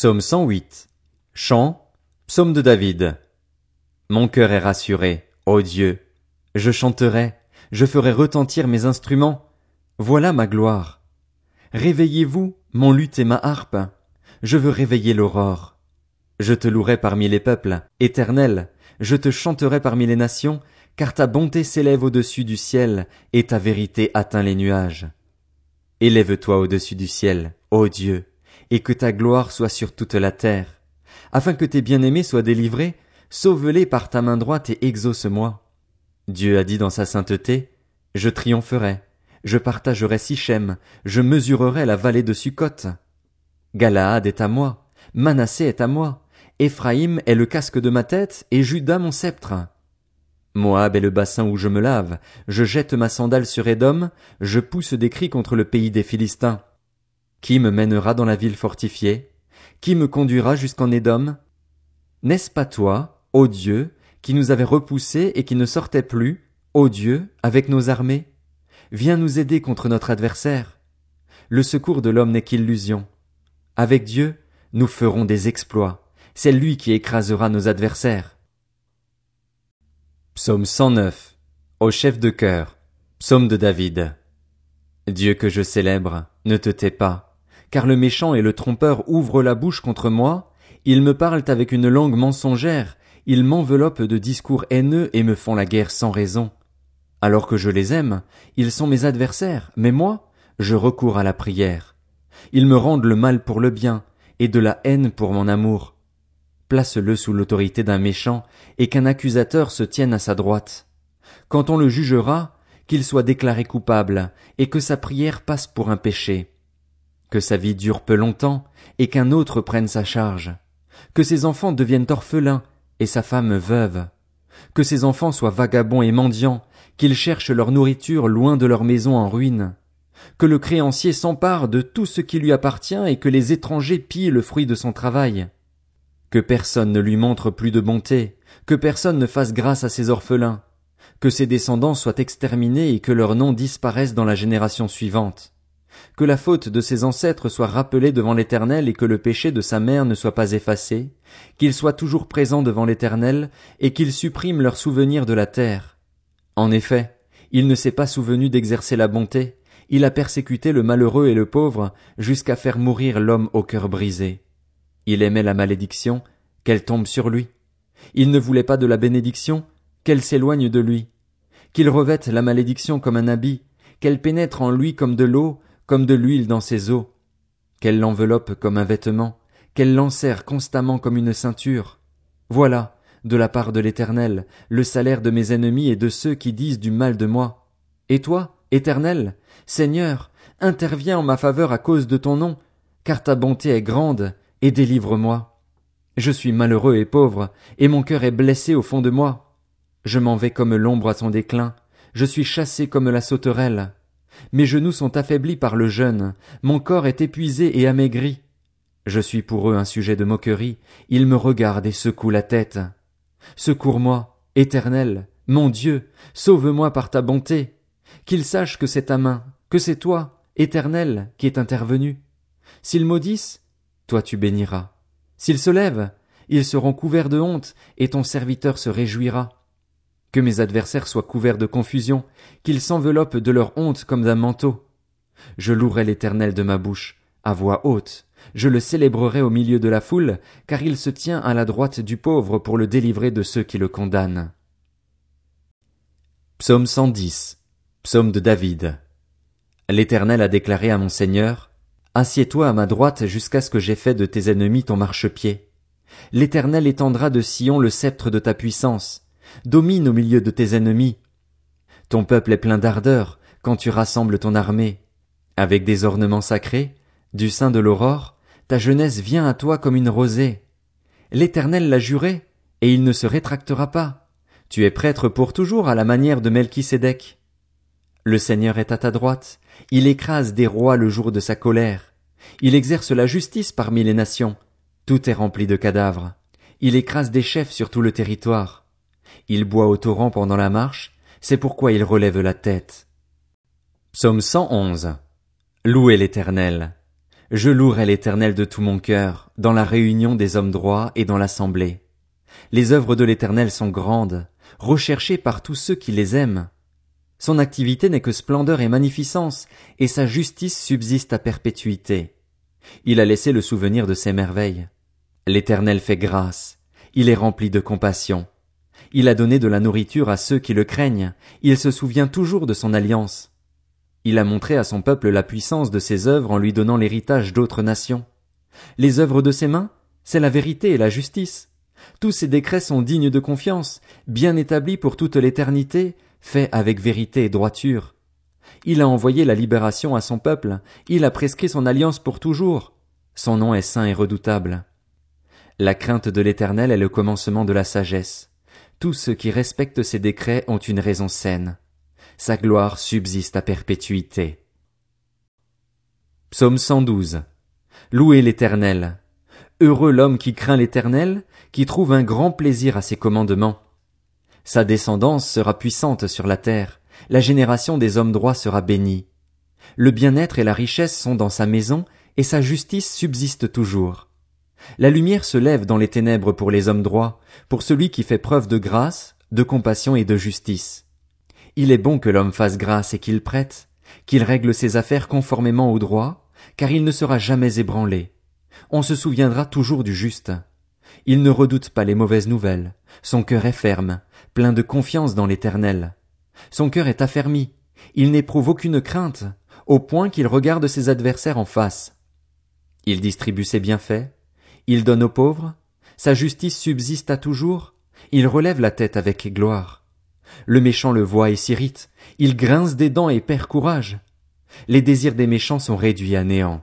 Psaume 108. Chant, psaume de David. Mon cœur est rassuré, ô Dieu. Je chanterai, je ferai retentir mes instruments. Voilà ma gloire. Réveillez-vous, mon luth et ma harpe. Je veux réveiller l'aurore. Je te louerai parmi les peuples, éternel. Je te chanterai parmi les nations, car ta bonté s'élève au-dessus du ciel, et ta vérité atteint les nuages. Élève-toi au-dessus du ciel, ô Dieu, et que ta gloire soit sur toute la terre. Afin que tes bien-aimés soient délivrés, sauve-les par ta main droite et exauce-moi. Dieu a dit dans sa sainteté, Je triompherai, je partagerai Sichem, je mesurerai la vallée de Sukkot. Galaad est à moi, Manassé est à moi, Éphraïm est le casque de ma tête, et Judas mon sceptre. Moab est le bassin où je me lave, je jette ma sandale sur Édom, je pousse des cris contre le pays des Philistins. Qui me mènera dans la ville fortifiée? Qui me conduira jusqu'en Édom? N'est-ce pas toi, ô Dieu, qui nous avais repoussés et qui ne sortait plus, ô Dieu, avec nos armées? Viens nous aider contre notre adversaire. Le secours de l'homme n'est qu'illusion. Avec Dieu, nous ferons des exploits. C'est lui qui écrasera nos adversaires. Psaume 109. Au chef de cœur. Psaume de David. Dieu que je célèbre, ne te tais pas, car le méchant et le trompeur ouvrent la bouche contre moi, ils me parlent avec une langue mensongère, ils m'enveloppent de discours haineux et me font la guerre sans raison. Alors que je les aime, ils sont mes adversaires, mais moi, je recours à la prière. Ils me rendent le mal pour le bien, et de la haine pour mon amour place-le sous l'autorité d'un méchant, et qu'un accusateur se tienne à sa droite. Quand on le jugera, qu'il soit déclaré coupable, et que sa prière passe pour un péché. Que sa vie dure peu longtemps, et qu'un autre prenne sa charge. Que ses enfants deviennent orphelins, et sa femme veuve. Que ses enfants soient vagabonds et mendiants, qu'ils cherchent leur nourriture loin de leur maison en ruine. Que le créancier s'empare de tout ce qui lui appartient et que les étrangers pillent le fruit de son travail que personne ne lui montre plus de bonté, que personne ne fasse grâce à ses orphelins, que ses descendants soient exterminés et que leurs noms disparaissent dans la génération suivante, que la faute de ses ancêtres soit rappelée devant l'Éternel et que le péché de sa mère ne soit pas effacé, qu'il soit toujours présent devant l'Éternel et qu'il supprime leur souvenir de la terre. En effet, il ne s'est pas souvenu d'exercer la bonté, il a persécuté le malheureux et le pauvre jusqu'à faire mourir l'homme au cœur brisé. Il aimait la malédiction, qu'elle tombe sur lui. Il ne voulait pas de la bénédiction, qu'elle s'éloigne de lui. Qu'il revête la malédiction comme un habit, qu'elle pénètre en lui comme de l'eau, comme de l'huile dans ses eaux. Qu'elle l'enveloppe comme un vêtement, qu'elle l'enserre constamment comme une ceinture. Voilà, de la part de l'Éternel, le salaire de mes ennemis et de ceux qui disent du mal de moi. Et toi, Éternel, Seigneur, interviens en ma faveur à cause de ton nom, car ta bonté est grande, et délivre-moi. Je suis malheureux et pauvre, et mon cœur est blessé au fond de moi. Je m'en vais comme l'ombre à son déclin, je suis chassé comme la sauterelle. Mes genoux sont affaiblis par le jeûne, mon corps est épuisé et amaigri. Je suis pour eux un sujet de moquerie, ils me regardent et secouent la tête. Secours-moi, éternel, mon Dieu, sauve-moi par ta bonté. Qu'ils sachent que c'est ta main, que c'est toi, éternel, qui est intervenu. S'ils maudissent, toi tu béniras. S'ils se lèvent, ils seront couverts de honte, et ton serviteur se réjouira. Que mes adversaires soient couverts de confusion, qu'ils s'enveloppent de leur honte comme d'un manteau. Je louerai l'Éternel de ma bouche, à voix haute, je le célébrerai au milieu de la foule, car il se tient à la droite du pauvre pour le délivrer de ceux qui le condamnent. Psaume 110. Psaume de David. L'Éternel a déclaré à mon Seigneur, Assieds-toi à ma droite jusqu'à ce que j'aie fait de tes ennemis ton marchepied. L'Éternel étendra de Sion le sceptre de ta puissance. Domine au milieu de tes ennemis. Ton peuple est plein d'ardeur quand tu rassembles ton armée. Avec des ornements sacrés, du sein de l'aurore, ta jeunesse vient à toi comme une rosée. L'Éternel l'a juré, et il ne se rétractera pas. Tu es prêtre pour toujours à la manière de Melchisédek. Le Seigneur est à ta droite, il écrase des rois le jour de sa colère. Il exerce la justice parmi les nations. Tout est rempli de cadavres. Il écrase des chefs sur tout le territoire. Il boit au torrent pendant la marche, c'est pourquoi il relève la tête. Psaume 111. Louez l'éternel. Je louerai l'éternel de tout mon cœur, dans la réunion des hommes droits et dans l'assemblée. Les œuvres de l'éternel sont grandes, recherchées par tous ceux qui les aiment. Son activité n'est que splendeur et magnificence, et sa justice subsiste à perpétuité. Il a laissé le souvenir de ses merveilles. L'éternel fait grâce. Il est rempli de compassion. Il a donné de la nourriture à ceux qui le craignent. Il se souvient toujours de son alliance. Il a montré à son peuple la puissance de ses œuvres en lui donnant l'héritage d'autres nations. Les œuvres de ses mains, c'est la vérité et la justice. Tous ses décrets sont dignes de confiance, bien établis pour toute l'éternité, faits avec vérité et droiture. Il a envoyé la libération à son peuple, il a prescrit son alliance pour toujours. Son nom est saint et redoutable. La crainte de l'Éternel est le commencement de la sagesse. Tous ceux qui respectent ses décrets ont une raison saine. Sa gloire subsiste à perpétuité. Psaume 112. Louez l'Éternel. Heureux l'homme qui craint l'Éternel, qui trouve un grand plaisir à ses commandements. Sa descendance sera puissante sur la terre, la génération des hommes droits sera bénie. Le bien-être et la richesse sont dans sa maison, et sa justice subsiste toujours. La lumière se lève dans les ténèbres pour les hommes droits, pour celui qui fait preuve de grâce, de compassion et de justice. Il est bon que l'homme fasse grâce et qu'il prête, qu'il règle ses affaires conformément au droit, car il ne sera jamais ébranlé. On se souviendra toujours du juste. Il ne redoute pas les mauvaises nouvelles. Son cœur est ferme, plein de confiance dans l'éternel. Son cœur est affermi. Il n'éprouve aucune crainte, au point qu'il regarde ses adversaires en face. Il distribue ses bienfaits, il donne aux pauvres, sa justice subsiste à toujours, il relève la tête avec gloire. Le méchant le voit et s'irrite, il grince des dents et perd courage. Les désirs des méchants sont réduits à néant.